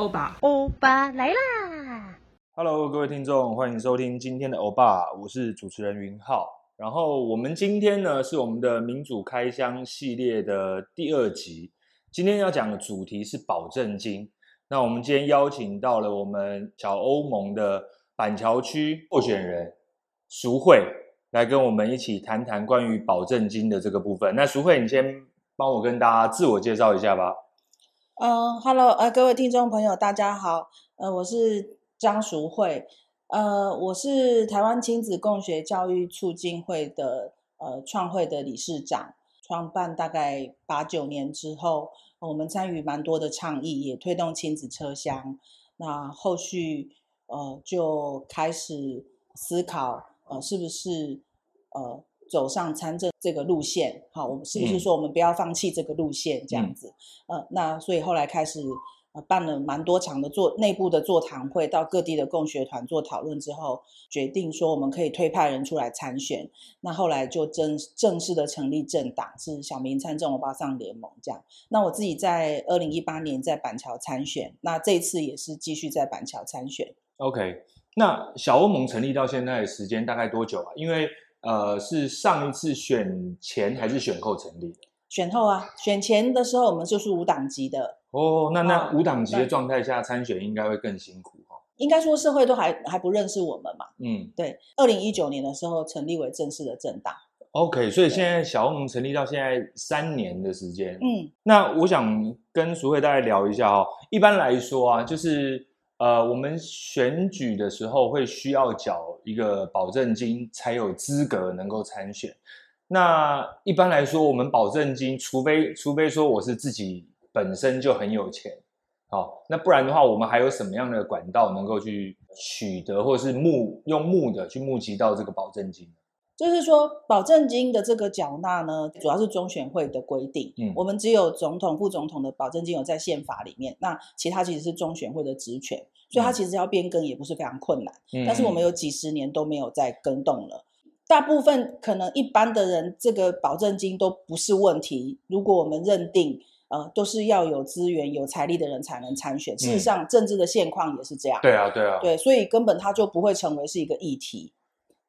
欧巴，欧巴来啦！Hello，各位听众，欢迎收听今天的欧巴，我是主持人云浩。然后我们今天呢是我们的民主开箱系列的第二集，今天要讲的主题是保证金。那我们今天邀请到了我们小欧盟的板桥区候选人淑慧，来跟我们一起谈谈关于保证金的这个部分。那淑慧，你先帮我跟大家自我介绍一下吧。嗯、uh,，Hello，呃，各位听众朋友，大家好，呃，我是张淑慧，呃，我是台湾亲子共学教育促进会的呃创会的理事长，创办大概八九年之后，我们参与蛮多的倡议，也推动亲子车厢，那后续呃就开始思考，呃，是不是呃。走上参政这个路线，好，我们是不是说我们不要放弃这个路线这样子？嗯、呃，那所以后来开始呃办了蛮多场的座内部的座谈会，到各地的共学团做讨论之后，决定说我们可以推派人出来参选。那后来就正正式的成立政党，是小民参政欧巴桑联盟这样。那我自己在二零一八年在板桥参选，那这一次也是继续在板桥参选。OK，那小欧盟成立到现在的时间大概多久啊？因为呃，是上一次选前还是选后成立？选后啊，选前的时候我们就是无党籍的。哦，那那无党籍的状态下参选应该会更辛苦哈。应该说社会都还还不认识我们嘛。嗯，对。二零一九年的时候成立为正式的政党。OK，所以现在小欧盟成立到现在三年的时间。嗯，那我想跟淑慧大概聊一下哦。一般来说啊，就是。呃，我们选举的时候会需要缴一个保证金，才有资格能够参选。那一般来说，我们保证金，除非除非说我是自己本身就很有钱，好，那不然的话，我们还有什么样的管道能够去取得，或是募用募的去募集到这个保证金？就是说，保证金的这个缴纳呢，主要是中选会的规定。嗯，我们只有总统、副总统的保证金有在宪法里面，那其他其实是中选会的职权，所以它其实要变更也不是非常困难。嗯，但是我们有几十年都没有再更动了。大部分可能一般的人，这个保证金都不是问题。如果我们认定，呃，都是要有资源、有财力的人才能参选。事实上，政治的现况也是这样。对啊，对啊，对，所以根本它就不会成为是一个议题。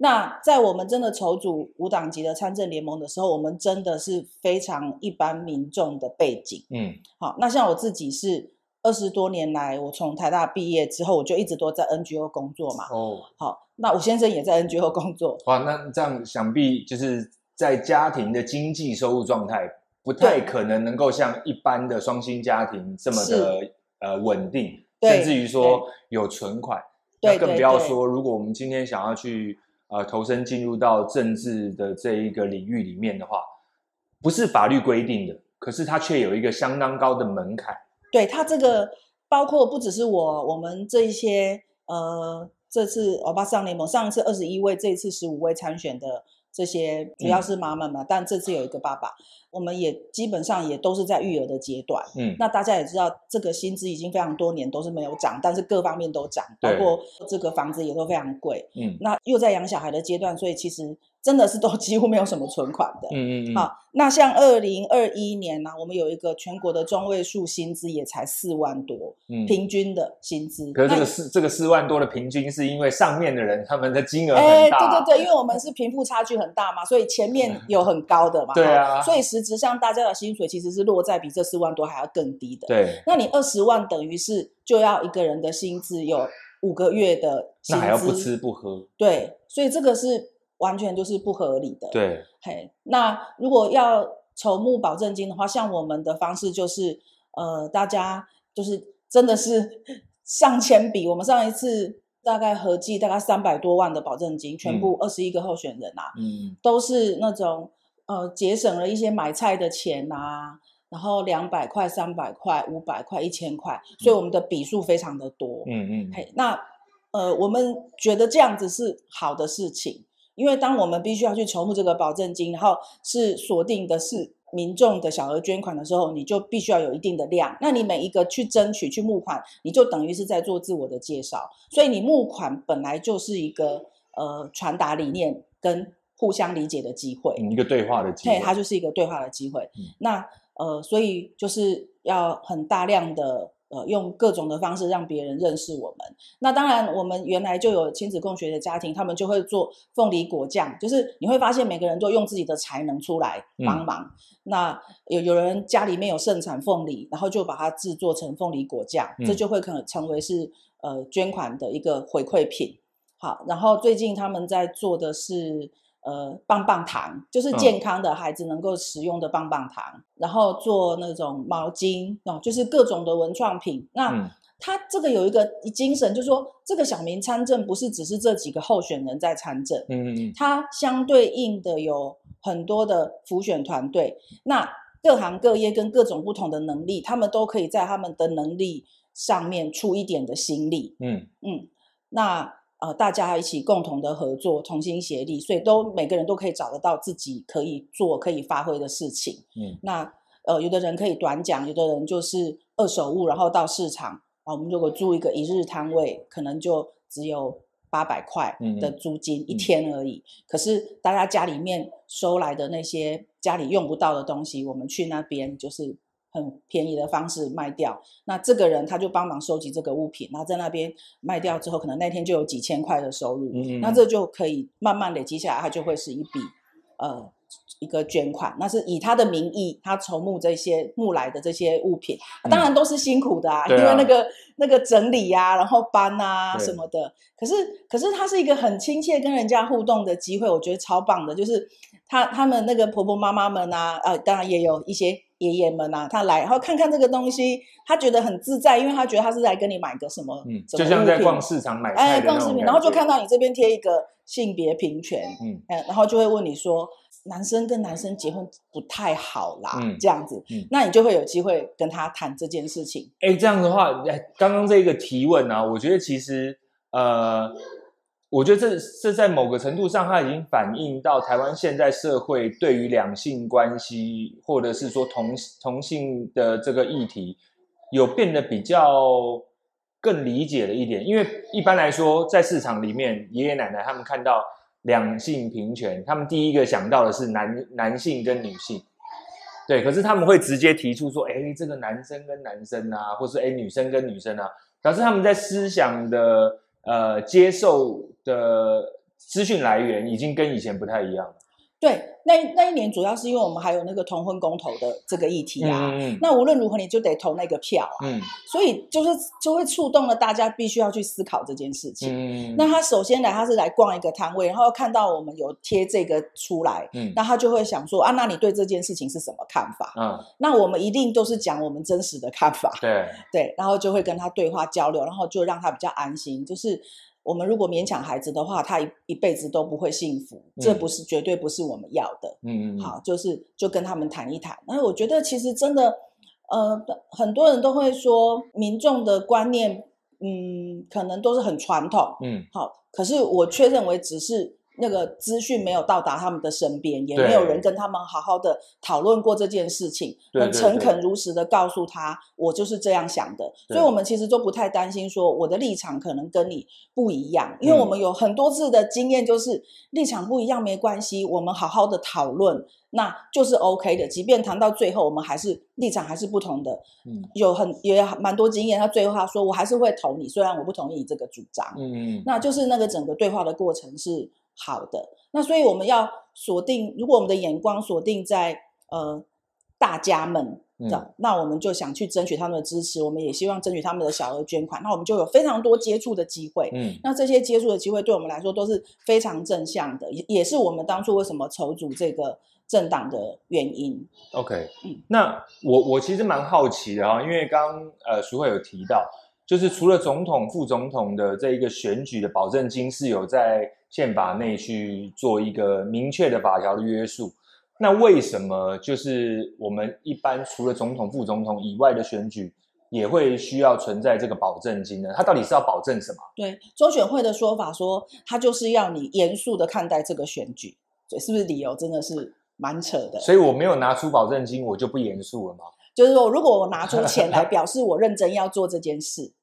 那在我们真的筹组无党籍的参政联盟的时候，我们真的是非常一般民众的背景。嗯，好，那像我自己是二十多年来，我从台大毕业之后，我就一直都在 NGO 工作嘛。哦，好，那我先生也在 NGO 工作。哇，那这样想必就是在家庭的经济收入状态不太可能能够像一般的双薪家庭这么的呃稳定，甚至于说有存款。那更不要说，如果我们今天想要去。呃，投身进入到政治的这一个领域里面的话，不是法律规定的，可是它却有一个相当高的门槛。对，它这个包括不只是我，我们这一些呃，这次欧巴桑联盟上一次二十一位，这一次十五位参选的这些主要是妈妈嘛，嗯，但这次有一个爸爸。我们也基本上也都是在育儿的阶段，嗯，那大家也知道，这个薪资已经非常多年都是没有涨，但是各方面都涨，包括这个房子也都非常贵，嗯，那又在养小孩的阶段，所以其实。真的是都几乎没有什么存款的，嗯嗯嗯。好，那像二零二一年呢、啊，我们有一个全国的中位数薪资也才四万多，嗯，平均的薪资。可是这个四这个四万多的平均，是因为上面的人他们的金额很大。哎，对对对，因为我们是贫富差距很大嘛，所以前面有很高的嘛，对啊。所以实质上大家的薪水其实是落在比这四万多还要更低的。对，那你二十万等于是就要一个人的薪资有五个月的薪资，那还要不吃不喝。对，所以这个是。完全就是不合理的。对，嘿，那如果要筹募保证金的话，像我们的方式就是，呃，大家就是真的是 上千笔。我们上一次大概合计大概三百多万的保证金，全部二十一个候选人啊，嗯，都是那种呃节省了一些买菜的钱啊，然后两百块、三百块、五百块、一千块，所以我们的笔数非常的多。嗯嗯，嘿，那呃，我们觉得这样子是好的事情。因为当我们必须要去筹募这个保证金，然后是锁定的是民众的小额捐款的时候，你就必须要有一定的量。那你每一个去争取、去募款，你就等于是在做自我的介绍。所以你募款本来就是一个呃传达理念跟互相理解的机会，一个对话的机会。对，它就是一个对话的机会。嗯、那呃，所以就是要很大量的呃，用各种的方式让别人认识我们。那当然，我们原来就有亲子共学的家庭，他们就会做凤梨果酱，就是你会发现每个人都用自己的才能出来帮忙。嗯、那有有人家里面有盛产凤梨，然后就把它制作成凤梨果酱，嗯、这就会可能成为是呃捐款的一个回馈品。好，然后最近他们在做的是。呃，棒棒糖就是健康的孩子能够使用的棒棒糖，嗯、然后做那种毛巾哦，就是各种的文创品。那他这个有一个精神，就是说这个小民参政不是只是这几个候选人在参政，嗯，他相对应的有很多的辅选团队，那各行各业跟各种不同的能力，他们都可以在他们的能力上面出一点的心力，嗯。嗯，那。呃，大家一起共同的合作，同心协力，所以都每个人都可以找得到自己可以做、可以发挥的事情。嗯，那呃，有的人可以短讲，有的人就是二手物，然后到市场啊，我们如果租一个一日摊位，可能就只有八百块的租金一天而已。可是大家家里面收来的那些家里用不到的东西，我们去那边就是。很便宜的方式卖掉，那这个人他就帮忙收集这个物品，然后在那边卖掉之后，可能那天就有几千块的收入，嗯嗯，那这就可以慢慢累积下来，它就会是一笔呃一个捐款，那是以他的名义，他筹募这些募来的这些物品，当然都是辛苦的啊，嗯、因为那个、啊、那个整理呀、啊，然后搬啊什么的，可是可是他是一个很亲切跟人家互动的机会，我觉得超棒的，就是他他们那个婆婆妈妈们啊，呃，当然也有一些。爷爷们啊，他来然后看看这个东西，他觉得很自在，因为他觉得他是来跟你买个什么，嗯，就像在逛市场买菜哎，逛市场，然后就看到你这边贴一个性别平权，嗯，然后就会问你说，男生跟男生结婚不太好啦，嗯，这样子，嗯，那你就会有机会跟他谈这件事情。哎，这样的话，刚刚这个提问啊，我觉得其实呃。我觉得这这在某个程度上，它已经反映到台湾现在社会对于两性关系，或者是说同同性的这个议题，有变得比较更理解了一点。因为一般来说，在市场里面，爷爷奶奶他们看到两性平权，他们第一个想到的是男男性跟女性，对。可是他们会直接提出说，哎，这个男生跟男生啊，或是哎女生跟女生啊，表示他们在思想的。呃，接受的资讯来源已经跟以前不太一样了。对。那那一年主要是因为我们还有那个同婚公投的这个议题啊，嗯、那无论如何你就得投那个票啊，嗯、所以就是就会触动了大家必须要去思考这件事情。嗯、那他首先来他是来逛一个摊位，然后看到我们有贴这个出来，嗯、那他就会想说啊，那你对这件事情是什么看法？嗯、那我们一定都是讲我们真实的看法，对 对，然后就会跟他对话交流，然后就让他比较安心，就是。我们如果勉强孩子的话，他一一辈子都不会幸福，这不是绝对不是我们要的。嗯嗯，好，就是就跟他们谈一谈。然后我觉得其实真的，呃，很多人都会说民众的观念，嗯，可能都是很传统。嗯，好，可是我却认为只是。那个资讯没有到达他们的身边，也没有人跟他们好好的讨论过这件事情，对很诚恳如实的告诉他，我就是这样想的。所以，我们其实都不太担心说我的立场可能跟你不一样，因为我们有很多次的经验，就是、嗯、立场不一样没关系，我们好好的讨论，那就是 OK 的。即便谈到最后，我们还是立场还是不同的，嗯，有很也蛮多经验。他最后他说，我还是会投你，虽然我不同意你这个主张，嗯嗯，那就是那个整个对话的过程是。好的，那所以我们要锁定，如果我们的眼光锁定在呃大家们的，嗯、那我们就想去争取他们的支持，我们也希望争取他们的小额捐款，那我们就有非常多接触的机会。嗯，那这些接触的机会对我们来说都是非常正向的，也也是我们当初为什么筹组这个政党的原因。OK，嗯，那我我其实蛮好奇的啊，因为刚刚呃淑慧有提到，就是除了总统、副总统的这一个选举的保证金是有在。宪法内去做一个明确的法条的约束，那为什么就是我们一般除了总统、副总统以外的选举，也会需要存在这个保证金呢？它到底是要保证什么？对，中选会的说法说，它就是要你严肃的看待这个选举，对，是不是理由真的是蛮扯的？所以我没有拿出保证金，我就不严肃了吗？就是说，如果我拿出钱来表示我认真要做这件事。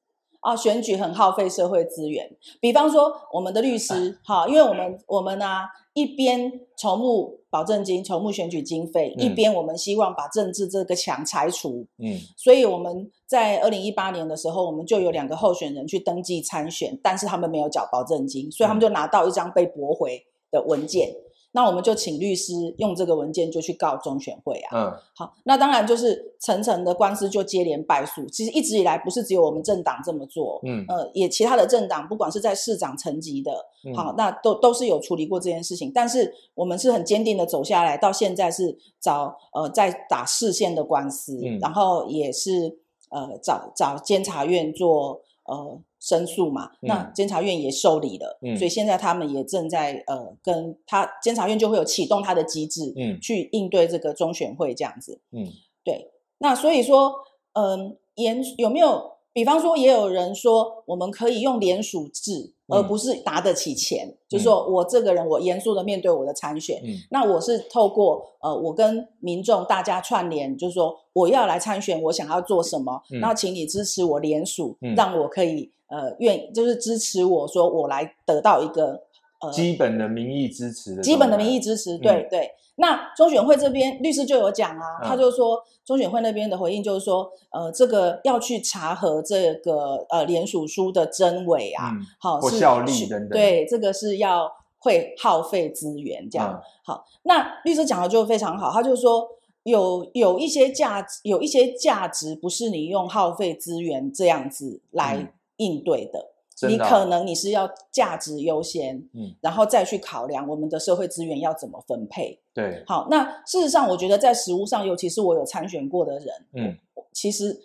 啊，选举很耗费社会资源。比方说，我们的律师，哈，因为我们我们呢、啊，一边筹募保证金、筹募选举经费，嗯、一边我们希望把政治这个墙拆除。嗯，所以我们在二零一八年的时候，我们就有两个候选人去登记参选，但是他们没有缴保证金，所以他们就拿到一张被驳回的文件。那我们就请律师用这个文件就去告中选会啊。嗯，好，那当然就是层层的官司就接连败诉。其实一直以来不是只有我们政党这么做，嗯，呃，也其他的政党，不管是在市长层级的，好，那都都是有处理过这件事情。但是我们是很坚定的走下来，到现在是找呃在打市县的官司，嗯，然后也是呃找找监察院做呃。申诉嘛，那监察院也受理了，嗯，所以现在他们也正在呃跟他监察院就会有启动他的机制，嗯，去应对这个中选会这样子，嗯，对，那所以说，嗯，严有没有？比方说，也有人说，我们可以用联署制，而不是拿得起钱。嗯、就是说我这个人，我严肃的面对我的参选。嗯、那我是透过呃，我跟民众大家串联，就是说我要来参选，我想要做什么，那、嗯、请你支持我联署，嗯、让我可以呃愿，就是支持我说我来得到一个呃基本的民意支持的。基本的民意支持，对、嗯、对。那中选会这边律师就有讲啊，他就说中选会那边的回应就是说，呃，这个要去查核这个呃联署书的真伪啊，嗯、好是效力等等，对，这个是要会耗费资源这样。嗯、好，那律师讲的就非常好，他就说有有一些价值，有一些价值不是你用耗费资源这样子来应对的。嗯你可能你是要价值优先，嗯，然后再去考量我们的社会资源要怎么分配。对，好，那事实上，我觉得在实务上，尤其是我有参选过的人，嗯，其实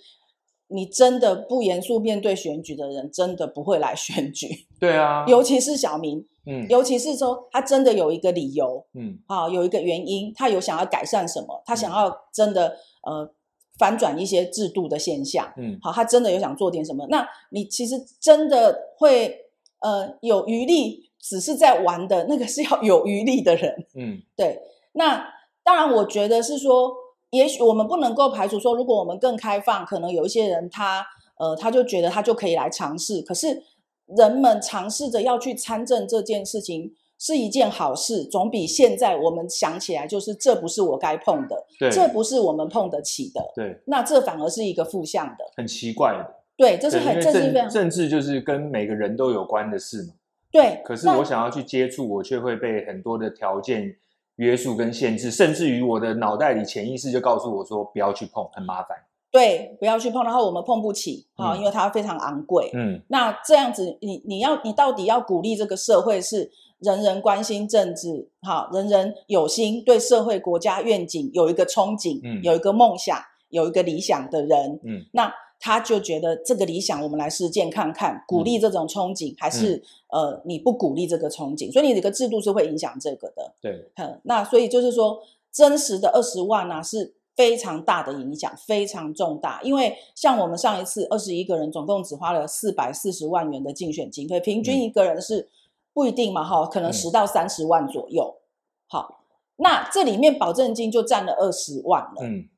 你真的不严肃面对选举的人，真的不会来选举。对啊，尤其是小明，嗯，尤其是说他真的有一个理由，嗯，啊，有一个原因，他有想要改善什么，他想要真的，呃。反转一些制度的现象，嗯，好，他真的有想做点什么？那你其实真的会，呃，有余力，只是在玩的那个是要有余力的人，嗯，对。那当然，我觉得是说，也许我们不能够排除说，如果我们更开放，可能有一些人他，呃，他就觉得他就可以来尝试。可是人们尝试着要去参政这件事情。是一件好事，总比现在我们想起来就是这不是我该碰的，对。这不是我们碰得起的，对，那这反而是一个负向的，很奇怪的，对，这是很政治非政治就是跟每个人都有关的事嘛，对。可是我想要去接触，我却会被很多的条件约束跟限制，甚至于我的脑袋里潜意识就告诉我说不要去碰，很麻烦。对，不要去碰，然后我们碰不起哈，嗯、因为它非常昂贵。嗯，那这样子你，你你要你到底要鼓励这个社会是？人人关心政治，哈，人人有心对社会国家愿景有一个憧憬，嗯，有一个梦想，有一个理想的人，嗯，那他就觉得这个理想，我们来实践看看，鼓励这种憧憬，还是、嗯、呃，你不鼓励这个憧憬，所以你这个制度是会影响这个的，对，嗯，那所以就是说，真实的二十万呢、啊、是非常大的影响，非常重大，因为像我们上一次二十一个人，总共只花了四百四十万元的竞选经费，平均一个人是。嗯不一定嘛，哈，可能十到三十万左右。嗯、好，那这里面保证金就占了二十万了。嗯，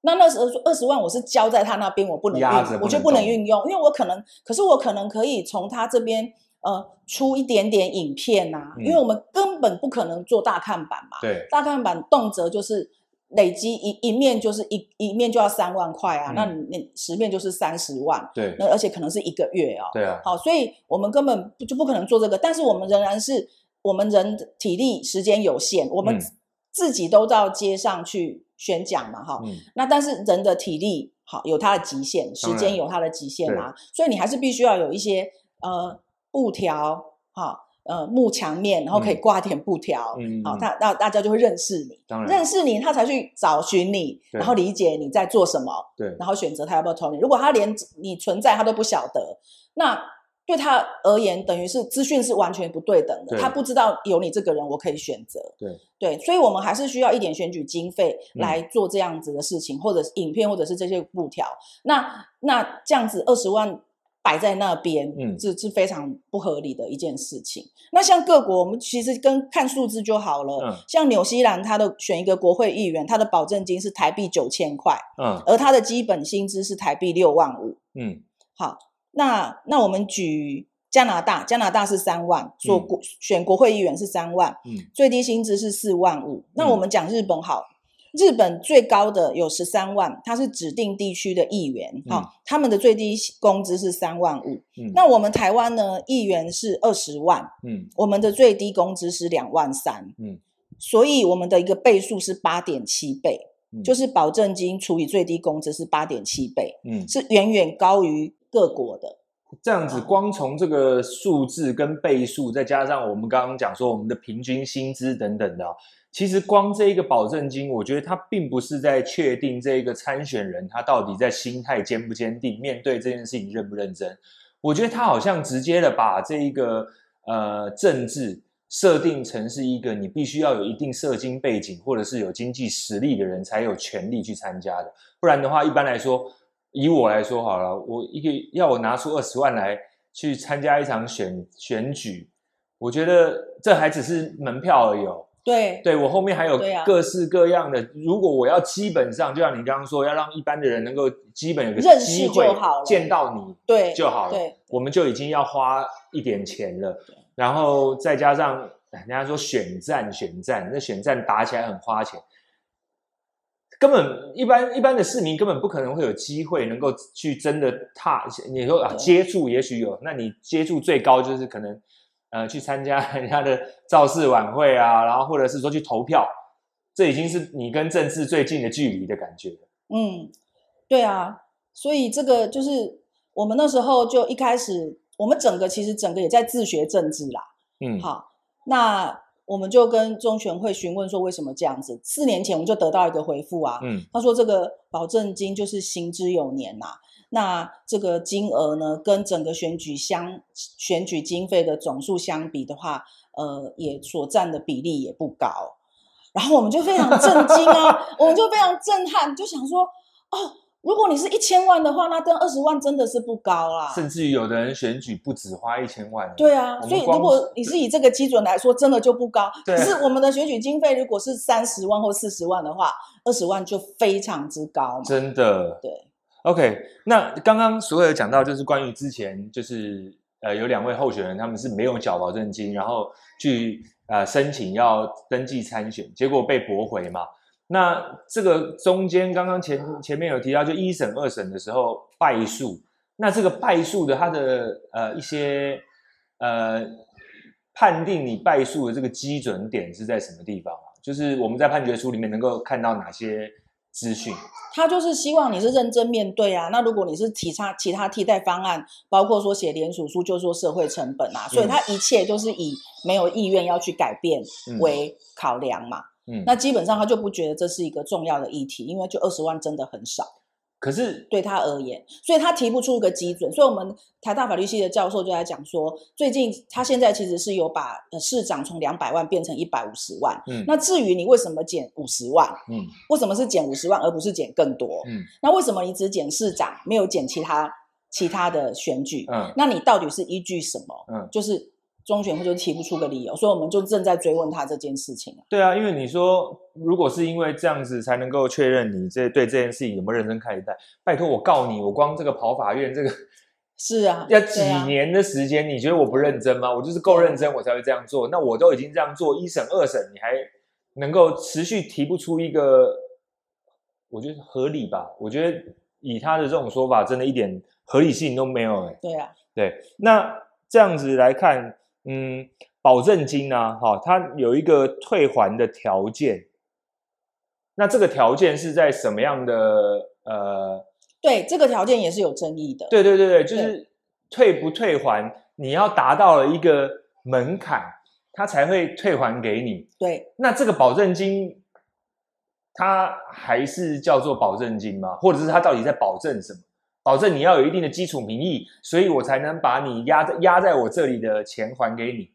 那那时候二十万我是交在他那边，我不能运，我就不能运用，因为我可能，可是我可能可以从他这边呃出一点点影片啊，嗯、因为我们根本不可能做大看板嘛。对，大看板动辄就是。累积一一面就是一一面就要三万块啊，嗯、那你十面就是三十万，对，那而且可能是一个月哦，对啊，好，所以我们根本就不可能做这个，但是我们仍然是我们人体力时间有限，我们自己都到街上去宣讲嘛，哈、嗯，那但是人的体力好有它的极限，时间有它的极限啊，所以你还是必须要有一些呃布条哈。呃，幕墙面，然后可以挂点布条，嗯，好，他那大家就会认识你，当然。认识你，他才去找寻你，然后理解你在做什么，对，然后选择他要不要投你。如果他连你存在他都不晓得，那对他而言，等于是资讯是完全不对等的，他不知道有你这个人，我可以选择，对。对，所以我们还是需要一点选举经费来做这样子的事情，嗯、或者是影片，或者是这些布条。那那这样子二十万。摆在那边，嗯，是是非常不合理的一件事情。那像各国，我们其实跟看数字就好了。嗯，像纽西兰，它的选一个国会议员，他的保证金是台币九千块，嗯，而他的基本薪资是台币六万五，嗯，好。那那我们举加拿大，加拿大是三万，做国、嗯、选国会议员是三万，嗯，最低薪资是四万五。那我们讲日本好。日本最高的有十三万，它是指定地区的议员，哈、嗯哦，他们的最低工资是三万五。嗯，那我们台湾呢？议员是二十万，嗯，我们的最低工资是两万三，嗯，所以我们的一个倍数是八点七倍，嗯，就是保证金除以最低工资是八点七倍，嗯，是远远高于各国的。这样子，光从这个数字跟倍数，再加上我们刚刚讲说我们的平均薪资等等的。其实光这一个保证金，我觉得它并不是在确定这一个参选人他到底在心态坚不坚定，面对这件事情认不认真。我觉得他好像直接的把这一个呃政治设定成是一个你必须要有一定社经背景或者是有经济实力的人才有权利去参加的。不然的话，一般来说，以我来说好了，我一个要我拿出二十万来去参加一场选选举，我觉得这还只是门票而已哦。对，对我后面还有各式各样的。啊、如果我要基本上，就像你刚刚说，要让一般的人能够基本有个机会见到你，对就好了。对，我们就已经要花一点钱了。然后再加上人家说选战，选战那选战打起来很花钱，根本一般一般的市民根本不可能会有机会能够去真的踏。你说啊，接触也许有，那你接触最高就是可能。呃，去参加 人家的造势晚会啊，然后或者是说去投票，这已经是你跟政治最近的距离的感觉。嗯，对啊，所以这个就是我们那时候就一开始，我们整个其实整个也在自学政治啦。嗯，好，那我们就跟中选会询问说为什么这样子？四年前我们就得到一个回复啊，嗯，他说这个保证金就是行之有年呐、啊。那这个金额呢，跟整个选举相选举经费的总数相比的话，呃，也所占的比例也不高。然后我们就非常震惊啊，我们就非常震撼，就想说，哦，如果你是一千万的话，那跟二十万真的是不高啦。甚至于有的人选举不止花一千万。对啊，所以如果你是以这个基准来说，真的就不高。可是我们的选举经费如果是三十万或四十万的话，二十万就非常之高嘛。真的。对。OK，那刚刚所有讲到就是关于之前就是呃有两位候选人他们是没有缴保证金，然后去呃申请要登记参选，结果被驳回嘛。那这个中间刚刚前前面有提到，就一审二审的时候败诉，那这个败诉的它的呃一些呃判定你败诉的这个基准点是在什么地方啊？就是我们在判决书里面能够看到哪些？资讯，他就是希望你是认真面对啊。那如果你是其他其他替代方案，包括说写联署书，就说社会成本啊，所以他一切就是以没有意愿要去改变为考量嘛。嗯，那基本上他就不觉得这是一个重要的议题，因为就二十万真的很少。可是对他而言，所以他提不出一个基准。所以，我们台大法律系的教授就在讲说，最近他现在其实是有把市长从两百万变成一百五十万。嗯，那至于你为什么减五十万？嗯，为什么是减五十万而不是减更多？嗯，那为什么你只减市长，没有减其他其他的选举？嗯，那你到底是依据什么？嗯，就是。中选会就提不出个理由，所以我们就正在追问他这件事情。对啊，因为你说如果是因为这样子才能够确认你这对这件事情有没有认真看待，拜托我告你，我光这个跑法院这个 是啊，要几年的时间，你觉得我不认真吗？我就是够认真，我才会这样做。那我都已经这样做，一审二审，你还能够持续提不出一个，我觉得合理吧？我觉得以他的这种说法，真的一点合理性都没有欸。对啊，对，那这样子来看。嗯，保证金呢、啊？哈，它有一个退还的条件。那这个条件是在什么样的？呃，对，这个条件也是有争议的。对对对对，就是退不退还，你要达到了一个门槛，它才会退还给你。对，那这个保证金，它还是叫做保证金吗？或者是它到底在保证什么？保证你要有一定的基础民意，所以我才能把你压在压在我这里的钱还给你。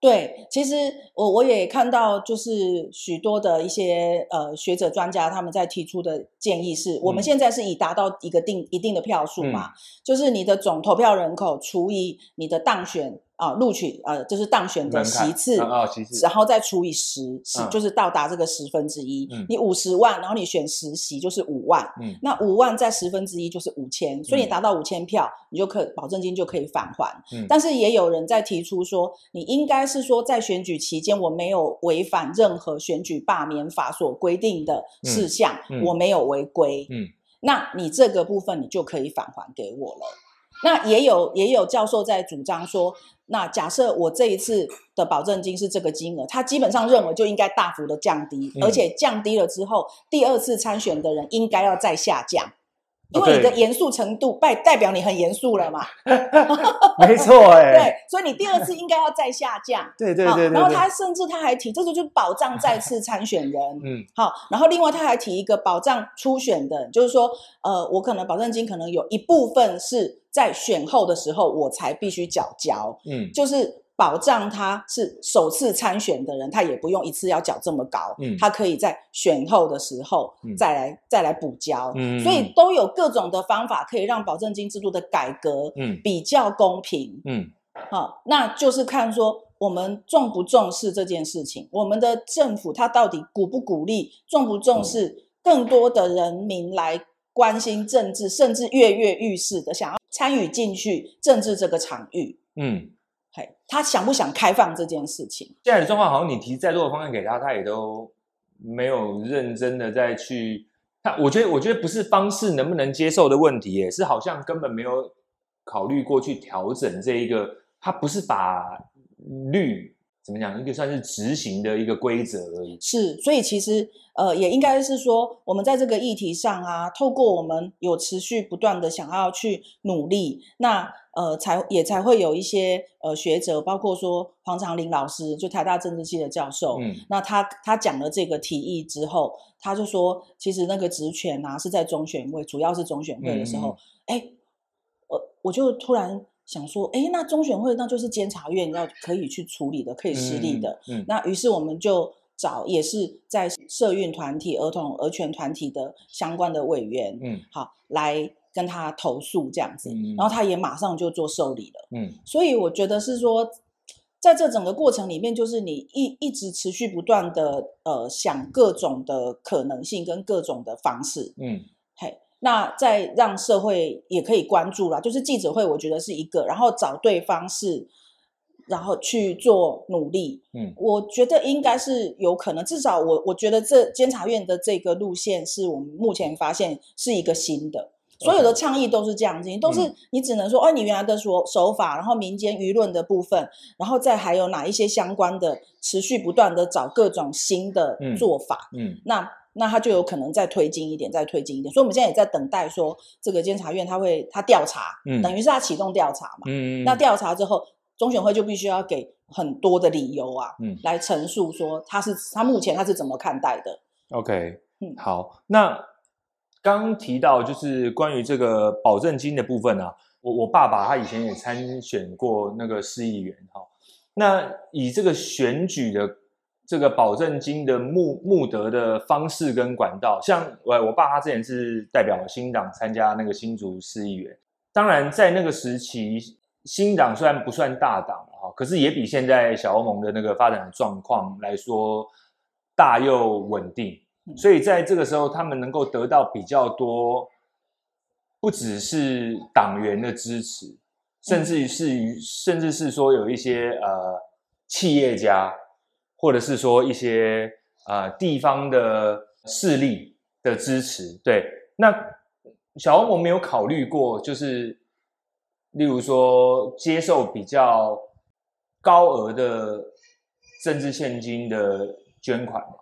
对，其实我我也看到，就是许多的一些呃学者专家他们在提出的建议是，我们现在是以达到一个定一定的票数嘛，嗯、就是你的总投票人口除以你的当选啊，录取呃，就是当选的席次啊，席次，然后再除以十，十、嗯、就是到达这个十分之一。嗯、你五十万，然后你选十席就是五万，嗯，那五万在十分之一就是五千，所以你达到五千票，你就可保证金就可以返还。嗯，但是也有人在提出说，你应该是说在选举期间我没有违反任何选举罢免法所规定的事项，我没有违规，嗯，那你这个部分你就可以返还给我了。那也有也有教授在主张说，那假设我这一次的保证金是这个金额，他基本上认为就应该大幅的降低，嗯、而且降低了之后，第二次参选的人应该要再下降，因为你的严肃程度代代表你很严肃了嘛。没错、欸，哎，对，所以你第二次应该要再下降。对对对，对，对，然后他甚至他还提，这个就是保障再次参选人。嗯，好，然后另外他还提一个保障初选的，就是说，呃，我可能保证金可能有一部分是。在选后的时候，我才必须缴交，嗯，就是保障他是首次参选的人，他也不用一次要缴这么高，嗯，他可以在选后的时候再来、嗯、再来补交，嗯，所以都有各种的方法可以让保证金制度的改革，嗯，比较公平，嗯，好，那就是看说我们重不重视这件事情，我们的政府他到底鼓不鼓励，重不重视更多的人民来关心政治，甚至跃跃欲试的想要。参与进去政治这个场域，嗯，嘿，他想不想开放这件事情？现在的状况好像你提再多的方案给他，他也都没有认真的再去。他我觉得，我觉得不是方式能不能接受的问题，也是好像根本没有考虑过去调整这一个。他不是把绿怎么讲，一个算是执行的一个规则而已。是，所以其实。呃，也应该是说，我们在这个议题上啊，透过我们有持续不断的想要去努力，那呃，才也才会有一些呃学者，包括说黄长林老师，就台大政治系的教授，嗯，那他他讲了这个提议之后，他就说，其实那个职权啊是在中选会，主要是中选会的时候，哎、嗯，我、呃、我就突然想说，哎，那中选会那就是监察院要可以去处理的，可以施力的，嗯，嗯。那于是我们就。找也是在社运团体、儿童儿权团体的相关的委员，嗯，好来跟他投诉这样子，嗯，然后他也马上就做受理了，嗯，所以我觉得是说，在这整个过程里面，就是你一一直持续不断的呃想各种的可能性跟各种的方式，嗯，嘿，那再让社会也可以关注啦，就是记者会，我觉得是一个，然后找对方是。然后去做努力，嗯，我觉得应该是有可能。至少我我觉得这监察院的这个路线是我们目前发现是一个新的。所有的倡议都是这样子，都是你只能说，哦，你原来的手手法，然后民间舆论的部分，然后再还有哪一些相关的，持续不断的找各种新的做法，嗯，那那他就有可能再推进一点，再推进一点。所以我们现在也在等待说，这个监察院他会他调查，嗯，等于是他启动调查嘛，嗯，那调查之后。中选会就必须要给很多的理由啊，嗯，来陈述说他是他目前他是怎么看待的。OK，嗯，好，那刚提到就是关于这个保证金的部分啊，我我爸爸他以前也参选过那个市议员哈，那以这个选举的这个保证金的募募得的方式跟管道，像我我爸他之前是代表新党参加那个新竹市议员，当然在那个时期。新党虽然不算大党啊，可是也比现在小欧盟的那个发展的状况来说大又稳定，所以在这个时候，他们能够得到比较多，不只是党员的支持，甚至于是于甚至是说有一些呃企业家，或者是说一些呃地方的势力的支持。对，那小欧盟没有考虑过，就是。例如说，接受比较高额的政治现金的捐款吗？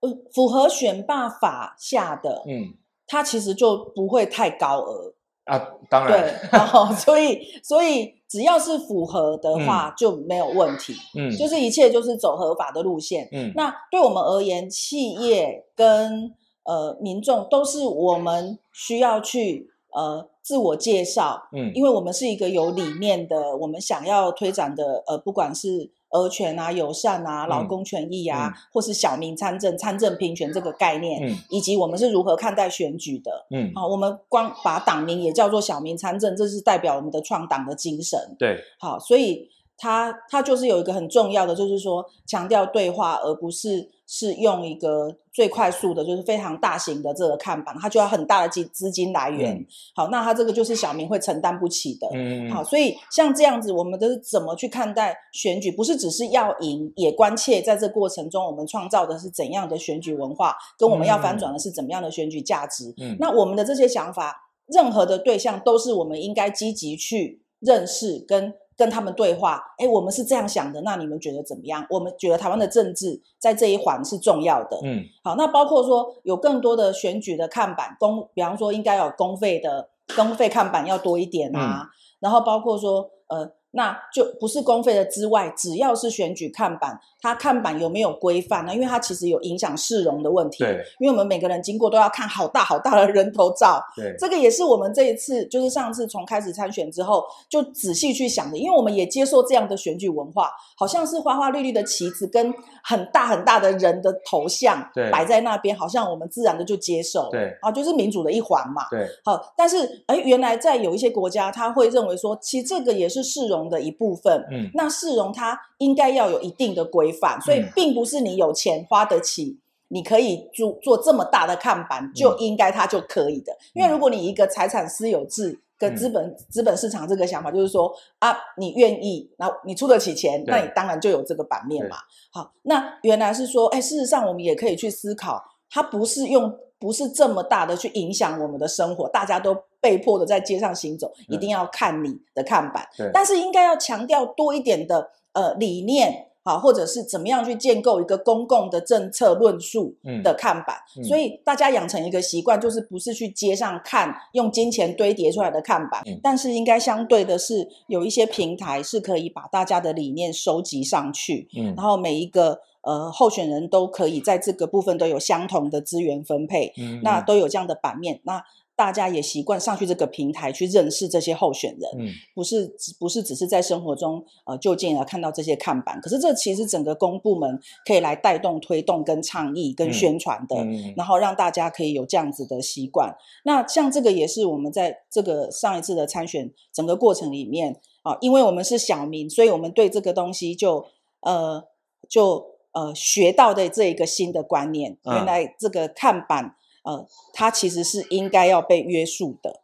呃，符合选罢法下的，嗯，它其实就不会太高额啊。当然，对，然后 所以所以只要是符合的话就没有问题。嗯，就是一切就是走合法的路线。嗯，那对我们而言，企业跟呃民众都是我们需要去。呃自我介绍，嗯，因为我们是一个有理念的，我们想要推展的，呃，不管是儿权啊、友善啊、劳工权益啊，嗯、或是小民参政、参政平权这个概念，嗯，以及我们是如何看待选举的，嗯，好，我们光把党名也叫做小民参政，这是代表我们的创党的精神，对，好，所以它它就是有一个很重要的，就是说强调对话，而不是。是用一个最快速的，就是非常大型的这个看板，它就要很大的资资金来源。嗯、好，那它这个就是小明会承担不起的。嗯，好，所以像这样子，我们都是怎么去看待选举？不是只是要赢，也关切在这过程中，我们创造的是怎样的选举文化，跟我们要翻转的是怎么样的选举价值。嗯，那我们的这些想法，任何的对象都是我们应该积极去认识跟。跟他们对话，哎，我们是这样想的，那你们觉得怎么样？我们觉得台湾的政治在这一环是重要的。嗯，好，那包括说有更多的选举的看板公，比方说应该有公费的公费看板要多一点啊，嗯、然后包括说呃。那就不是公费的之外，只要是选举看板，它看板有没有规范呢？因为它其实有影响市容的问题。对，因为我们每个人经过都要看好大好大的人头照。对，这个也是我们这一次，就是上次从开始参选之后，就仔细去想的。因为我们也接受这样的选举文化，好像是花花绿绿的旗子跟很大很大的人的头像摆在那边，好像我们自然的就接受。对，啊，就是民主的一环嘛。对，好，但是哎，原来在有一些国家，他会认为说，其实这个也是市容的一部分，嗯，那市容它应该要有一定的规范，所以并不是你有钱花得起，你可以做做这么大的看板，就应该它就可以的。因为如果你一个财产私有制跟资本资本市场这个想法，就是说啊，你愿意，然后你出得起钱，那你当然就有这个版面嘛。好，那原来是说，哎，事实上我们也可以去思考，它不是用。不是这么大的去影响我们的生活，大家都被迫的在街上行走，一定要看你的看板。对，但是应该要强调多一点的呃理念，好，或者是怎么样去建构一个公共的政策论述的看板。嗯，所以大家养成一个习惯，就是不是去街上看用金钱堆叠出来的看板，嗯，但是应该相对的是有一些平台是可以把大家的理念收集上去，嗯，然后每一个。呃，候选人都可以在这个部分都有相同的资源分配，嗯，那都有这样的版面，那大家也习惯上去这个平台去认识这些候选人，嗯，不是不是只是在生活中呃就近而看到这些看板，可是这其实整个公部门可以来带动推动跟倡议跟宣传的，嗯，然后让大家可以有这样子的习惯。那像这个也是我们在这个上一次的参选整个过程里面啊，因为我们是小民，所以我们对这个东西就呃就。呃，学到的这一个新的观念，原来这个看板，呃，它其实是应该要被约束的。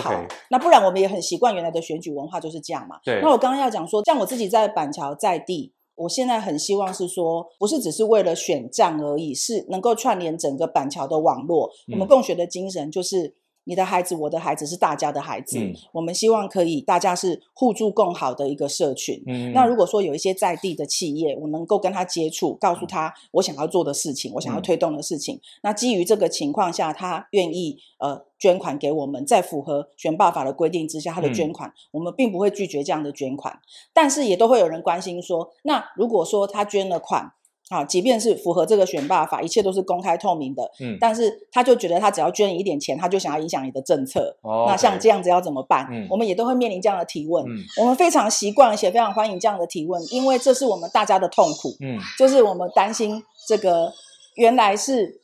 好，那不然我们也很习惯原来的选举文化就是这样嘛。对。那我刚刚要讲说，像我自己在板桥在地，我现在很希望是说，不是只是为了选战而已，是能够串联整个板桥的网络。嗯。我们共学的精神就是。你的孩子，我的孩子是大家的孩子。嗯，我们希望可以大家是互助共好的一个社群。嗯，那如果说有一些在地的企业，我能够跟他接触，告诉他我想要做的事情，我想要推动的事情。嗯，那基于这个情况下，他愿意呃捐款给我们，在符合选罢法的规定之下，他的捐款，嗯，我们并不会拒绝这样的捐款。但是也都会有人关心说，那如果说他捐了款。好，即便是符合这个选罢法，一切都是公开透明的。嗯，但是他就觉得他只要捐一点钱，他就想要影响你的政策。哦，那像这样子要怎么办？嗯，我们也都会面临这样的提问。嗯，我们非常习惯，而且非常欢迎这样的提问，因为这是我们大家的痛苦。嗯，就是我们担心这个原来是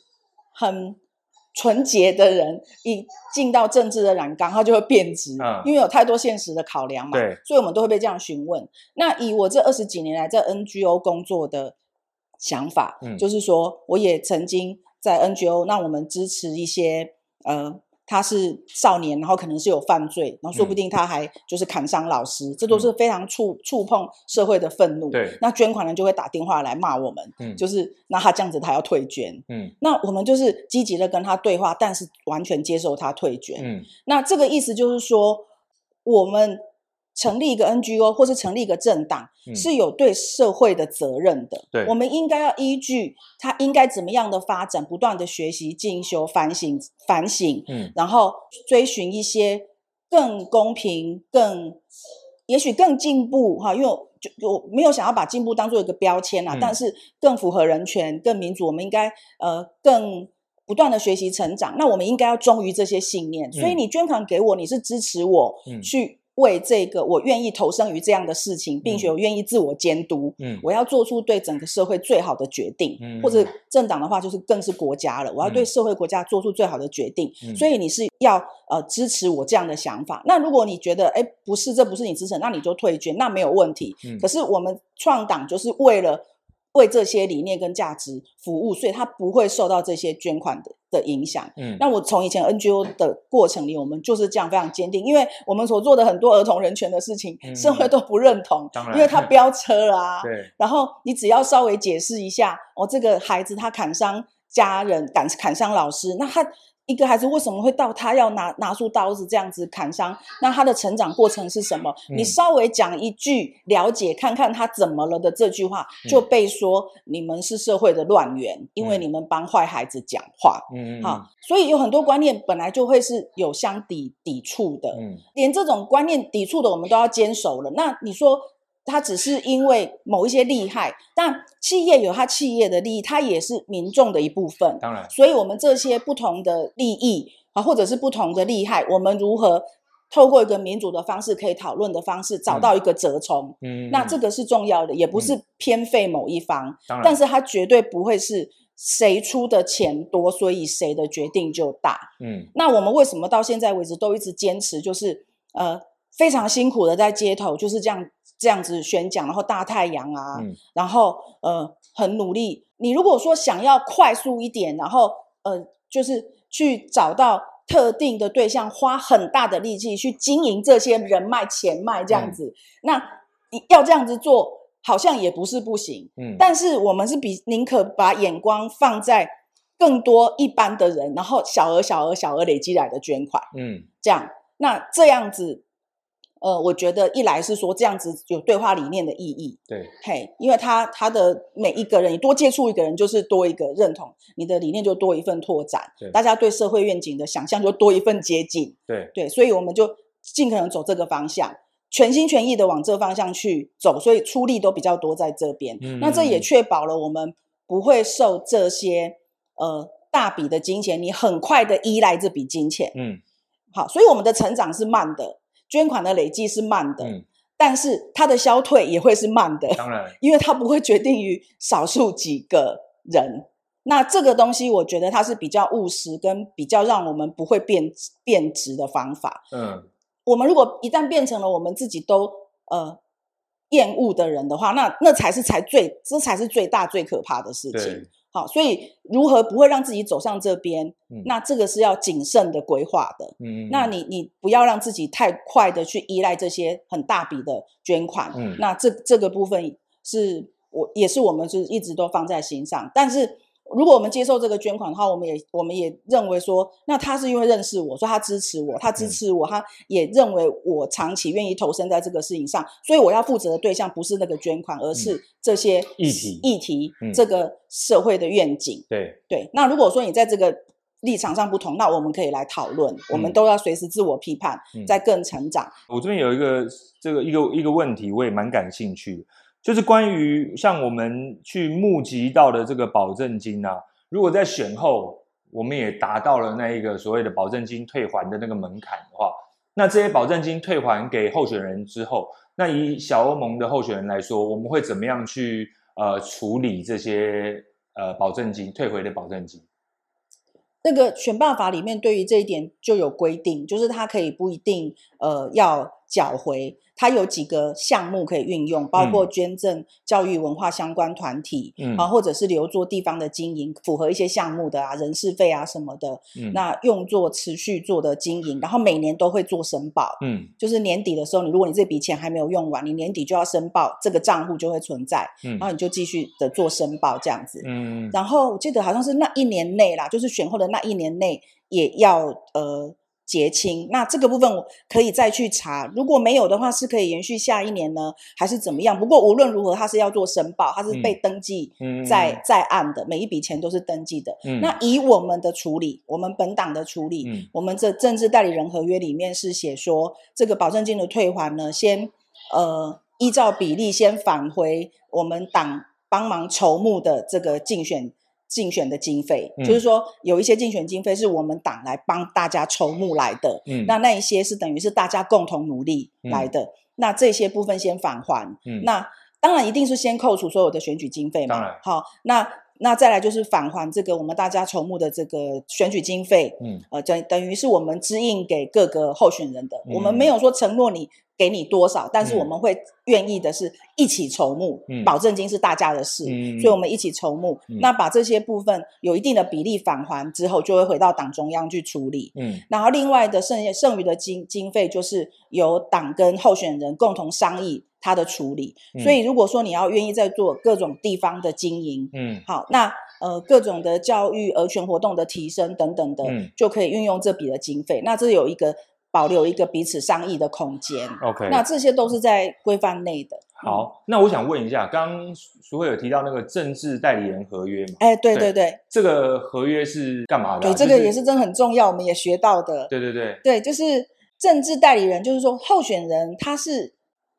很纯洁的人，一进到政治的染缸，他就会变质。嗯，因为有太多现实的考量嘛。对，所以我们都会被这样询问。那以我这二十几年来在 NGO 工作的。想法，嗯，就是说，我也曾经在 NGO，那我们支持一些，呃，他是少年，然后可能是有犯罪，然后说不定他还就是砍伤老师，嗯，这都是非常触触碰社会的愤怒。对，那捐款人就会打电话来骂我们，嗯，就是那他这样子他要退捐，嗯，那我们就是积极的跟他对话，但是完全接受他退捐，嗯，那这个意思就是说我们。成立一个 NGO 或是成立一个政党，嗯，是有对社会的责任的。对，我们应该要依据它应该怎么样的发展，不断的学习、进修、反省、反省，嗯，然后追寻一些更公平、更也许更进步哈。因为就我没有想要把进步当做一个标签啊，嗯，但是更符合人权、更民主，我们应该呃更。不断的学习成长，那我们应该要忠于这些信念。所以你捐款给我，你是支持我去。为这个，我愿意投身于这样的事情，并且我愿意自我监督。嗯，我要做出对整个社会最好的决定。嗯，或者政党的话，就是更是国家了。我要对社会国家做出最好的决定。嗯，所以你是要呃支持我这样的想法。那如果你觉得哎不是，这不是你支持，那你就退捐，那没有问题。嗯，可是我们创党就是为了。为这些理念跟价值服务，所以他不会受到这些捐款的的影响。嗯，那我从以前 NGO 的过程里，我们就是这样非常坚定，因为我们所做的很多儿童人权的事情，嗯、社会都不认同，当然因为他飙车啦、啊。对，然后你只要稍微解释一下，哦，这个孩子他砍伤家人，砍砍伤老师，那他。一个孩子为什么会到他要拿拿出刀子这样子砍伤？那他的成长过程是什么？嗯、你稍微讲一句了解看看他怎么了的这句话，就被说你们是社会的乱源，嗯、因为你们帮坏孩子讲话。嗯，好，所以有很多观念本来就会是有相抵抵触的。嗯，连这种观念抵触的，我们都要坚守了。那你说？它只是因为某一些利害，但企业有它企业的利益，它也是民众的一部分。当然，所以我们这些不同的利益啊，或者是不同的利害，我们如何透过一个民主的方式，可以讨论的方式，找到一个折冲。嗯，那这个是重要的，也不是偏废某一方。当然，但是它绝对不会是谁出的钱多，所以谁的决定就大。嗯，那我们为什么到现在为止都一直坚持，就是呃非常辛苦的在街头就是这样。这样子宣讲，然后大太阳啊，嗯、然后呃很努力。你如果说想要快速一点，然后呃就是去找到特定的对象，花很大的力气去经营这些人脉钱脉这样子，嗯、那要这样子做好像也不是不行。嗯，但是我们是比宁可把眼光放在更多一般的人，然后小额小额小额累积来的捐款。嗯，这样那这样子。呃，我觉得一来是说这样子有对话理念的意义，对，嘿，因为他他的每一个人，你多接触一个人，就是多一个认同，你的理念就多一份拓展，对，大家对社会愿景的想象就多一份接近，对。对，所以我们就尽可能走这个方向，全心全意的往这方向去走，所以出力都比较多在这边，嗯，那这也确保了我们不会受这些呃大笔的金钱，你很快的依赖这笔金钱，嗯，好，所以我们的成长是慢的。捐款的累计是慢的，嗯、但是它的消退也会是慢的。当然，因为它不会决定于少数几个人。那这个东西，我觉得它是比较务实，跟比较让我们不会变变质的方法。嗯，我们如果一旦变成了我们自己都呃厌恶的人的话，那那才是才最这才是最大最可怕的事情。好，所以如何不会让自己走上这边？嗯、那这个是要谨慎的规划的。嗯，那你你不要让自己太快的去依赖这些很大笔的捐款。嗯，那这这个部分是我也是我们是一直都放在心上，但是。如果我们接受这个捐款的话，我们也我们也认为说，那他是因为认识我，说他支持我，他支持我，他也认为我长期愿意投身在这个事情上，所以我要负责的对象不是那个捐款，而是这些议题议题，这个社会的愿景。对对。那如果说你在这个立场上不同，那我们可以来讨论，我们都要随时自我批判，再更成长。我这边有一个这个一个一个问题，我也蛮感兴趣。就是关于像我们去募集到的这个保证金啊，如果在选后我们也达到了那一个所谓的保证金退还的那个门槛的话，那这些保证金退还给候选人之后，那以小欧盟的候选人来说，我们会怎么样去呃处理这些呃保证金退回的保证金？那个选办法里面对于这一点就有规定，就是它可以不一定呃要缴回。它有几个项目可以运用，包括捐赠教育文化相关团体，嗯，啊，或者是留作地方的经营，符合一些项目的啊，人事费啊什么的，嗯，那用作持续做的经营，然后每年都会做申报，嗯，就是年底的时候，你如果你这笔钱还没有用完，你年底就要申报，这个账户就会存在，嗯，然后你就继续的做申报这样子，嗯，然后我记得好像是那一年内啦，就是选后的那一年内也要呃。结清，那这个部分我可以再去查，如果没有的话，是可以延续下一年呢，还是怎么样？不过无论如何，它是要做申报，它是被登记在、嗯、在案的，每一笔钱都是登记的。嗯、那以我们的处理，我们本党的处理，嗯、我们这政治代理人合约里面是写说，这个保证金的退还呢，先呃依照比例先返回我们党帮忙筹募的这个竞选竞选的经费，嗯、就是说有一些竞选经费是我们党来帮大家筹募来的，嗯，那那一些是等于是大家共同努力来的，嗯、那这些部分先返还，嗯，那当然一定是先扣除所有的选举经费嘛，当然，好，那那再来就是返还这个我们大家筹募的这个选举经费，嗯，呃，等等于是我们支应给各个候选人的，嗯、我们没有说承诺你。给你多少，但是我们会愿意的是一起筹募，嗯、保证金是大家的事，嗯、所以我们一起筹募。嗯、那把这些部分有一定的比例返还之后，就会回到党中央去处理。嗯，然后另外的剩剩余的经经费，就是由党跟候选人共同商议他的处理。嗯、所以如果说你要愿意在做各种地方的经营，嗯，好，那呃各种的教育、儿权活动的提升等等的，嗯、就可以运用这笔的经费。那这有一个。保留一个彼此商议的空间。OK，那这些都是在规范内的。好，那我想问一下，刚刚淑惠有提到那个政治代理人合约嘛？哎，对对对，这个合约是干嘛的？对，这个也是真的很重要，我们也学到的。对对对，对，就是政治代理人，就是说候选人他是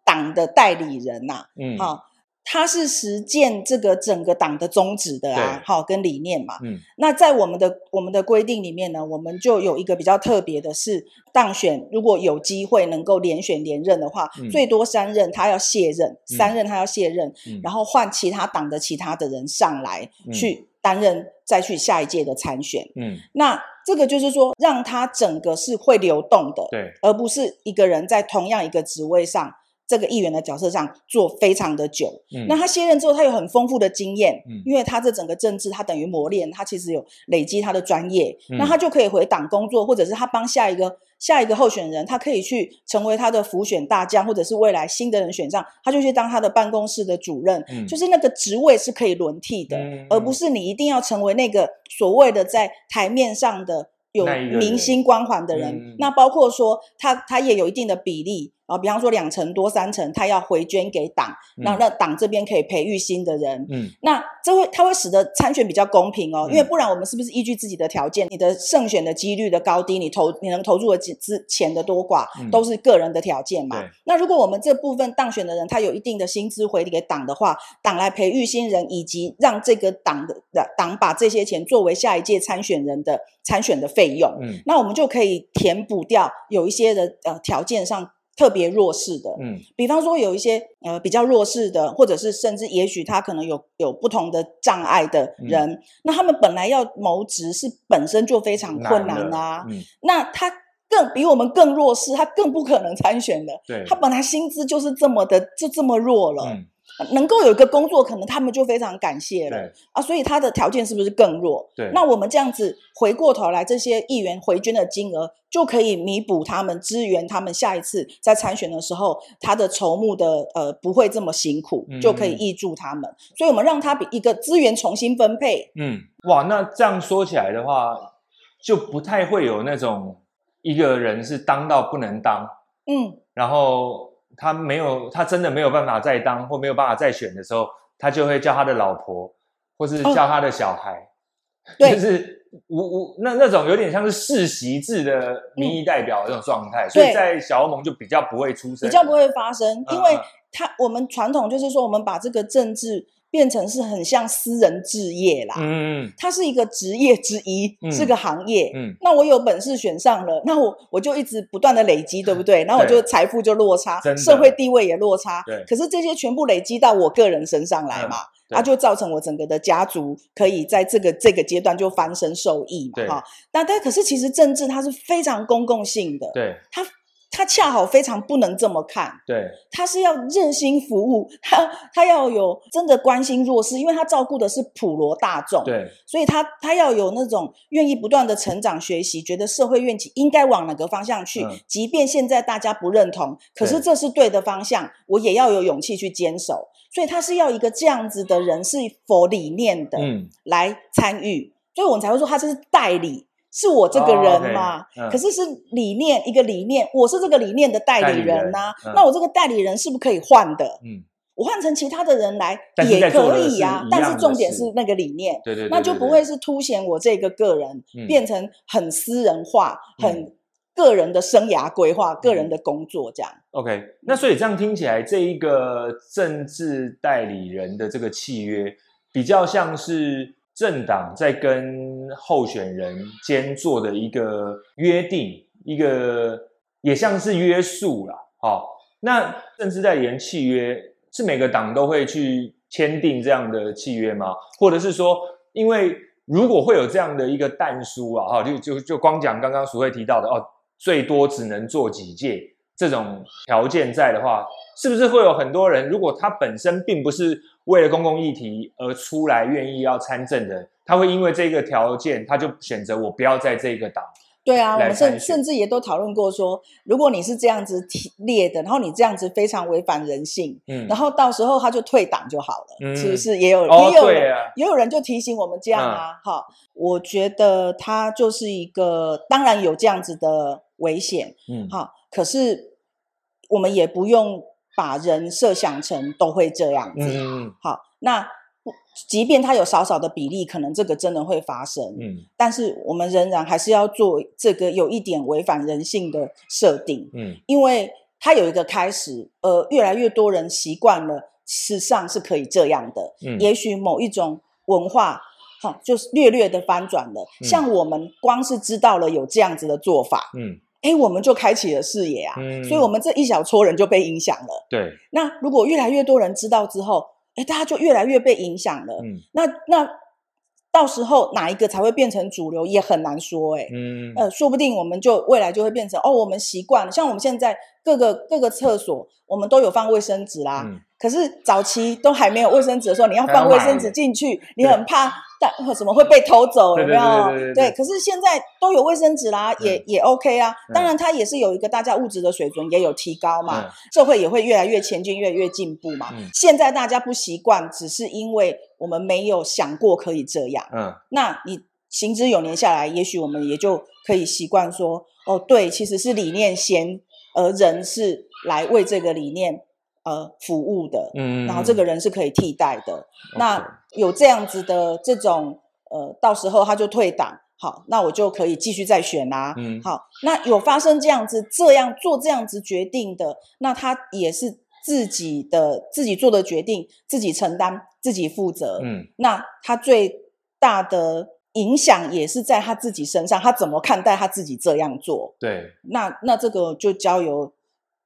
党的代理人呐。嗯，好。他是实践这个整个党的宗旨的啊，好跟理念嘛。嗯，那在我们的我们的规定里面呢，我们就有一个比较特别的是，当选如果有机会能够连选连任的话，嗯、最多三任他要卸任，嗯、三任他要卸任，嗯、然后换其他党的其他的人上来去担任，嗯、再去下一届的参选。嗯，那这个就是说，让他整个是会流动的，对，而不是一个人在同样一个职位上。这个议员的角色上做非常的久，嗯，那他卸任之后，他有很丰富的经验，嗯，因为他这整个政治，他等于磨练，他其实有累积他的专业，嗯，那他就可以回党工作，或者是他帮下一个下一个候选人，他可以去成为他的辅选大将，或者是未来新的人选上，他就去当他的办公室的主任，嗯，就是那个职位是可以轮替的，嗯，而不是你一定要成为那个所谓的在台面上的有明星光环的人，人。嗯，那包括说他他也有一定的比例。啊，比方说两成多三成，他要回捐给党，那、嗯、那党这边可以培育新的人。嗯，那这会它会使得参选比较公平哦，嗯、因为不然我们是不是依据自己的条件，你的胜选的几率的高低，你投你能投入的资钱的多寡，嗯、都是个人的条件嘛。对那如果我们这部分当选的人，他有一定的薪资回给党的话，党来培育新人，以及让这个党的党把这些钱作为下一届参选人的参选的费用，嗯，那我们就可以填补掉有一些的呃条件上。特别弱势的，嗯，比方说有一些呃比较弱势的，或者是甚至也许他可能有有不同的障碍的人，嗯、那他们本来要谋职是本身就非常困难啊，嗯、那他更比我们更弱势，他更不可能参选的，对，他本来薪资就是这么的就这么弱了。嗯能够有一个工作，可能他们就非常感谢了对啊，所以他的条件是不是更弱？对，那我们这样子回过头来，这些议员回捐的金额就可以弥补他们，支援他们下一次在参选的时候，他的筹募的呃不会这么辛苦，嗯、就可以挹注他们。所以我们让他比一个资源重新分配。嗯，哇，那这样说起来的话，就不太会有那种一个人是当到不能当，嗯，然后。他没有，他真的没有办法再当或没有办法再选的时候，他就会叫他的老婆，或是叫他的小孩，哦、就是无无那那种有点像是世袭制的民意代表的这种状态，嗯、所以在小欧盟就比较不会出声，比较不会发生，因为他、嗯、我们传统就是说，我们把这个政治。变成是很像私人置业啦，嗯，它是一个职业之一，嗯、是个行业，嗯，那我有本事选上了，那我我就一直不断的累积，对不对？然后我就财富就落差，社会地位也落差，对。可是这些全部累积到我个人身上来嘛，那、嗯啊、就造成我整个的家族可以在这个这个阶段就翻身受益嘛，哈。那但可是其实政治它是非常公共性的，对，它。他恰好非常不能这么看，对，他是要热心服务，他他要有真的关心弱势，因为他照顾的是普罗大众，对，所以他他要有那种愿意不断的成长学习，觉得社会愿景应该往哪个方向去，嗯、即便现在大家不认同，可是这是对的方向，我也要有勇气去坚守，所以他是要一个这样子的人，是否理念的，嗯，来参与，所以我们才会说他这是代理。是我这个人嘛？Oh, okay. 可是是理念，一个理念，我是这个理念的代理人呐、那我这个代理人是不是可以换的？嗯，我换成其他的人来也可以呀。但是重点是那个理念，对对，对，对，对，那就不会是凸显我这个个人，嗯、变成很私人化、嗯、很个人的生涯规划、嗯、个人的工作这样。OK，那所以这样听起来，这一个政治代理人的这个契约，比较像是。政党在跟候选人间做的一个约定，一个也像是约束啦。好，那政治代理人契约是每个党都会去签订这样的契约吗？或者是说，因为如果会有这样的一个但书啊，哈，就就就光讲刚刚淑慧提到的哦，最多只能做几届这种条件在的话，是不是会有很多人，如果他本身并不是为了公共议题而出来愿意要参政的，他会因为这个条件，他就选择我不要在这个党。对啊，我们甚甚至也都讨论过说，如果你是这样子列的，然后你这样子非常违反人性，嗯，然后到时候他就退党就好了，嗯，是不是？也有、哦、也有人、啊、也有人就提醒我们这样啊，哈、嗯，我觉得他就是一个，当然有这样子的危险，嗯，好，可是我们也不用把人设想成都会这样子，嗯，好，那。即便它有少少的比例，可能这个真的会发生，嗯，但是我们仍然还是要做这个有一点违反人性的设定，嗯，因为它有一个开始，呃，越来越多人习惯了，事实上是可以这样的，嗯，也许某一种文化，哈，就是略略的翻转了，嗯，像我们光是知道了有这样子的做法，嗯，诶，我们就开启了视野啊，嗯，所以我们这一小撮人就被影响了，对，那如果越来越多人知道之后，哎，大家就越来越被影响了。嗯，那那到时候哪一个才会变成主流，也很难说。哎，嗯，呃，说不定我们就未来就会变成哦，我们习惯了，像我们现在各个各个厕所，我们都有放卫生纸啦。嗯可是早期都还没有卫生纸的时候，你要放卫生纸进去，你很怕但什么会被偷走，有没有？对，可是现在都有卫生纸啦，也也 OK 啊。当然，它也是有一个大家物质的水准也有提高嘛，社会也会越来越前进，越来越进步嘛。现在大家不习惯，只是因为我们没有想过可以这样。嗯，那你行之有年下来，也许我们也就可以习惯说，哦，对，其实是理念先，而人是来为这个理念。呃，服务的，嗯，然后这个人是可以替代的。嗯、那有这样子的这种，呃，到时候他就退党，好，那我就可以继续再选啦、啊。嗯，好，那有发生这样子这样做这样子决定的，那他也是自己的自己做的决定，自己承担，自己负责。嗯，那他最大的影响也是在他自己身上，他怎么看待他自己这样做？对，那那这个就交由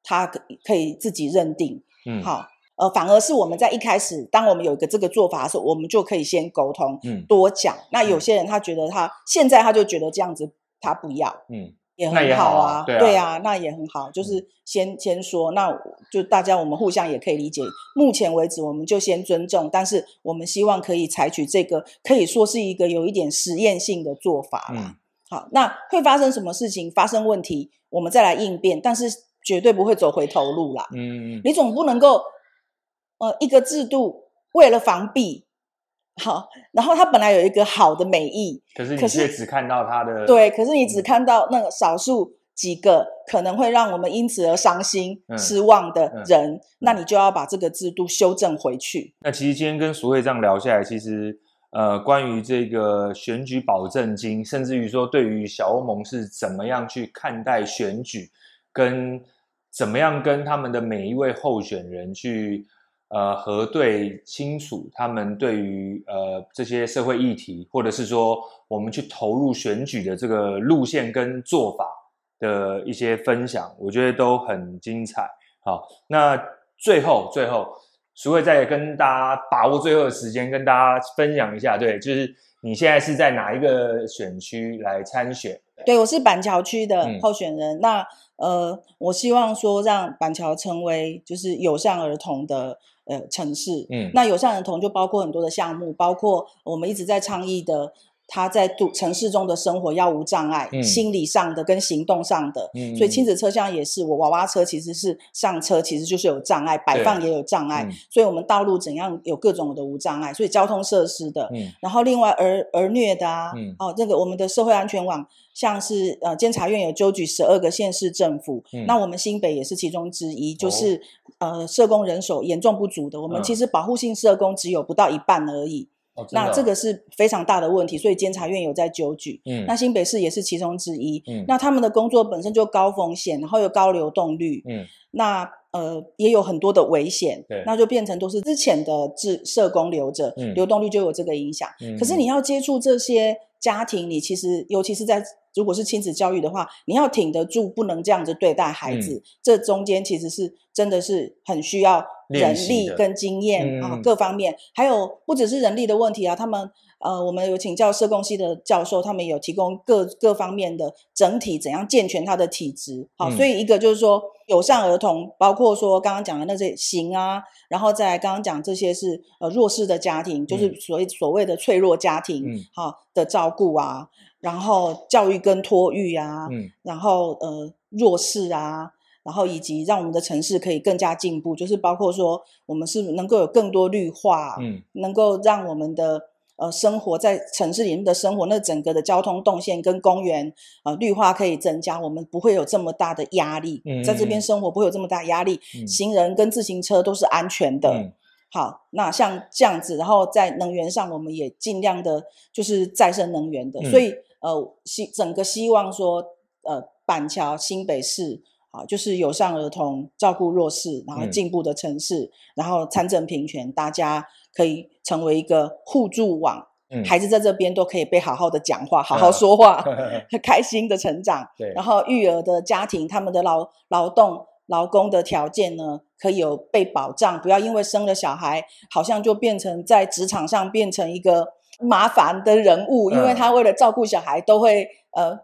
他可以自己认定。嗯，好，呃，反而是我们在一开始，当我们有一个这个做法的时候，我们就可以先沟通，嗯，多讲。那有些人他觉得他、嗯、现在他就觉得这样子他不要，嗯，也很好啊，好啊对啊，对啊，那也很好，就是先、嗯、先说，那就大家我们互相也可以理解。目前为止，我们就先尊重，但是我们希望可以采取这个可以说是一个有一点实验性的做法啦。嗯、好，那会发生什么事情？发生问题，我们再来应变，但是。绝对不会走回头路啦。嗯，你总不能够，呃，一个制度为了防弊，好，然后它本来有一个好的美意，可是你却只看到它的对，可是你只看到那个少数几个可能会让我们因此而伤心、嗯、失望的人，嗯嗯、那你就要把这个制度修正回去。那其实今天跟苏慧这样聊下来，其实呃，关于这个选举保证金，甚至于说对于小欧盟是怎么样去看待选举，跟怎么样跟他们的每一位候选人去呃核对清楚他们对于呃这些社会议题，或者是说我们去投入选举的这个路线跟做法的一些分享，我觉得都很精彩。好，那最后最后，苏慧再跟大家把握最后的时间，跟大家分享一下，对，就是你现在是在哪一个选区来参选？对，我是板桥区的候选人。嗯、那呃，我希望说让板桥成为就是友善儿童的呃城市。嗯，那友善儿童就包括很多的项目，包括我们一直在倡议的。他在都城市中的生活要无障碍，嗯、心理上的跟行动上的，嗯、所以亲子车厢也是。我娃娃车其实是上车其实就是有障碍，摆放也有障碍，嗯、所以我们道路怎样有各种的无障碍，所以交通设施的。嗯、然后另外儿儿虐的啊，嗯、哦，这个我们的社会安全网，像是呃监察院有纠举十二个县市政府，嗯、那我们新北也是其中之一，就是、哦、呃社工人手严重不足的，我们其实保护性社工只有不到一半而已。哦，那这个是非常大的问题，所以监察院有在纠举。嗯，那新北市也是其中之一。嗯，那他们的工作本身就高风险，然后又高流动率。嗯，那呃也有很多的危险。对，那就变成都是之前的志社工留着，嗯，流动率就有这个影响。嗯，可是你要接触这些家庭，你其实尤其是在如果是亲子教育的话，你要挺得住，不能这样子对待孩子。嗯，这中间其实是真的是很需要。人力跟经验啊，各方面，还有不只是人力的问题啊，他们呃，我们有请教社工系的教授，他们有提供各各方面的整体怎样健全他的体质。好，所以一个就是说友善儿童，包括说刚刚讲的那些行啊，然后再刚刚讲这些是呃弱势的家庭，就是所谓所谓的脆弱家庭，好的照顾啊，然后教育跟托育啊，然后呃弱势啊。然后以及让我们的城市可以更加进步，就是包括说我们是能够有更多绿化，嗯，能够让我们的呃生活在城市里面的生活，那整个的交通动线跟公园呃绿化可以增加，我们不会有这么大的压力，嗯，在这边生活不会有这么大压力，嗯，行人跟自行车都是安全的。嗯，好，那像这样子，然后在能源上，我们也尽量的就是再生能源的，嗯，所以呃希整个希望说呃板桥新北市。啊，就是友善儿童，照顾弱势，然后进步的城市，嗯、然后参政平权，大家可以成为一个互助网。嗯、孩子在这边都可以被好好的讲话，好好说话，很开心的成长。对，然后育儿的家庭，他们的劳劳动劳工的条件呢，可以有被保障，不要因为生了小孩，好像就变成在职场上变成一个麻烦的人物，因为他为了照顾小孩，都会呃。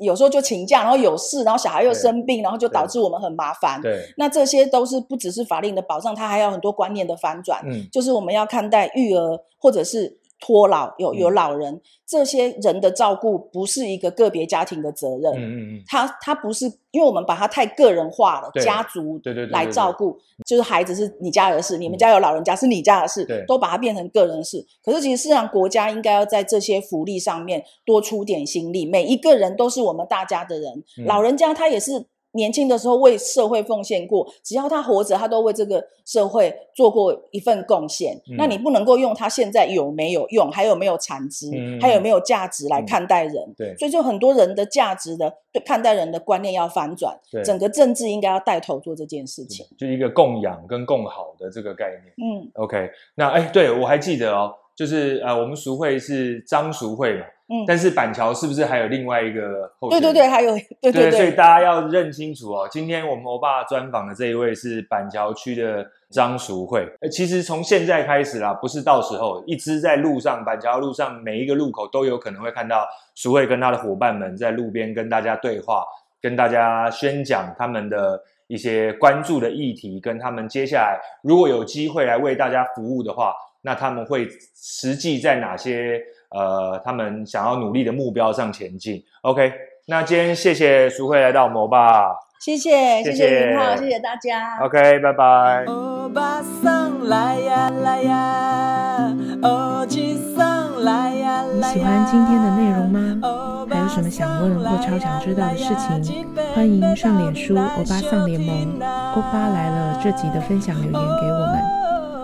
有时候就请假，然后有事，然后小孩又生病，然后就导致我们很麻烦。对，那这些都是不只是法令的保障，它还有很多观念的反转。嗯，就是我们要看待育儿或者是。托老有有老人，嗯、这些人的照顾不是一个个别家庭的责任。嗯嗯嗯，他他不是，因为我们把他太个人化了，对家族对对来照顾，就是孩子是你家的事，嗯、你们家有老人家是你家的事，对都把它变成个人事。可是其实事实上，国家应该要在这些福利上面多出点心力，每一个人都是我们大家的人，嗯、老人家他也是。年轻的时候为社会奉献过，只要他活着，他都为这个社会做过一份贡献。嗯、那你不能够用他现在有没有用，还有没有产值，嗯、还有没有价值来看待人。嗯、对，所以就很多人的价值的对看待人的观念要反转。对，整个政治应该要带头做这件事情，就一个供养跟共好的这个概念。嗯，OK，那哎，对我还记得哦，就是呃，我们俗会是张淑慧嘛。嗯，但是板桥是不是还有另外一个候选人？对对对，还有对对对，对，所以大家要认清楚哦。今天我们欧巴专访的这一位是板桥区的张淑慧。其实从现在开始啦，不是到时候，一直在路上，板桥路上每一个路口都有可能会看到淑慧跟他的伙伴们在路边跟大家对话，跟大家宣讲他们的一些关注的议题，跟他们接下来如果有机会来为大家服务的话，那他们会实际在哪些？呃，他们想要努力的目标上前进。OK，那今天谢谢淑慧来到我们欧巴，谢谢谢谢云浩，谢谢大家。OK，拜拜。欧巴桑来呀来呀，欧吉桑来呀来呀。你喜欢今天的内容吗？还有什么想问或超想知道的事情？欢迎上脸书欧巴桑联盟，欧巴来了这集的分享留言给我们，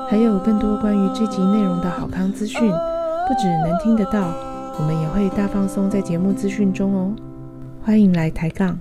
还有更多关于这集内容的好康资讯。不只能听得到，我们也会大放松在节目资讯中哦，欢迎来抬杠。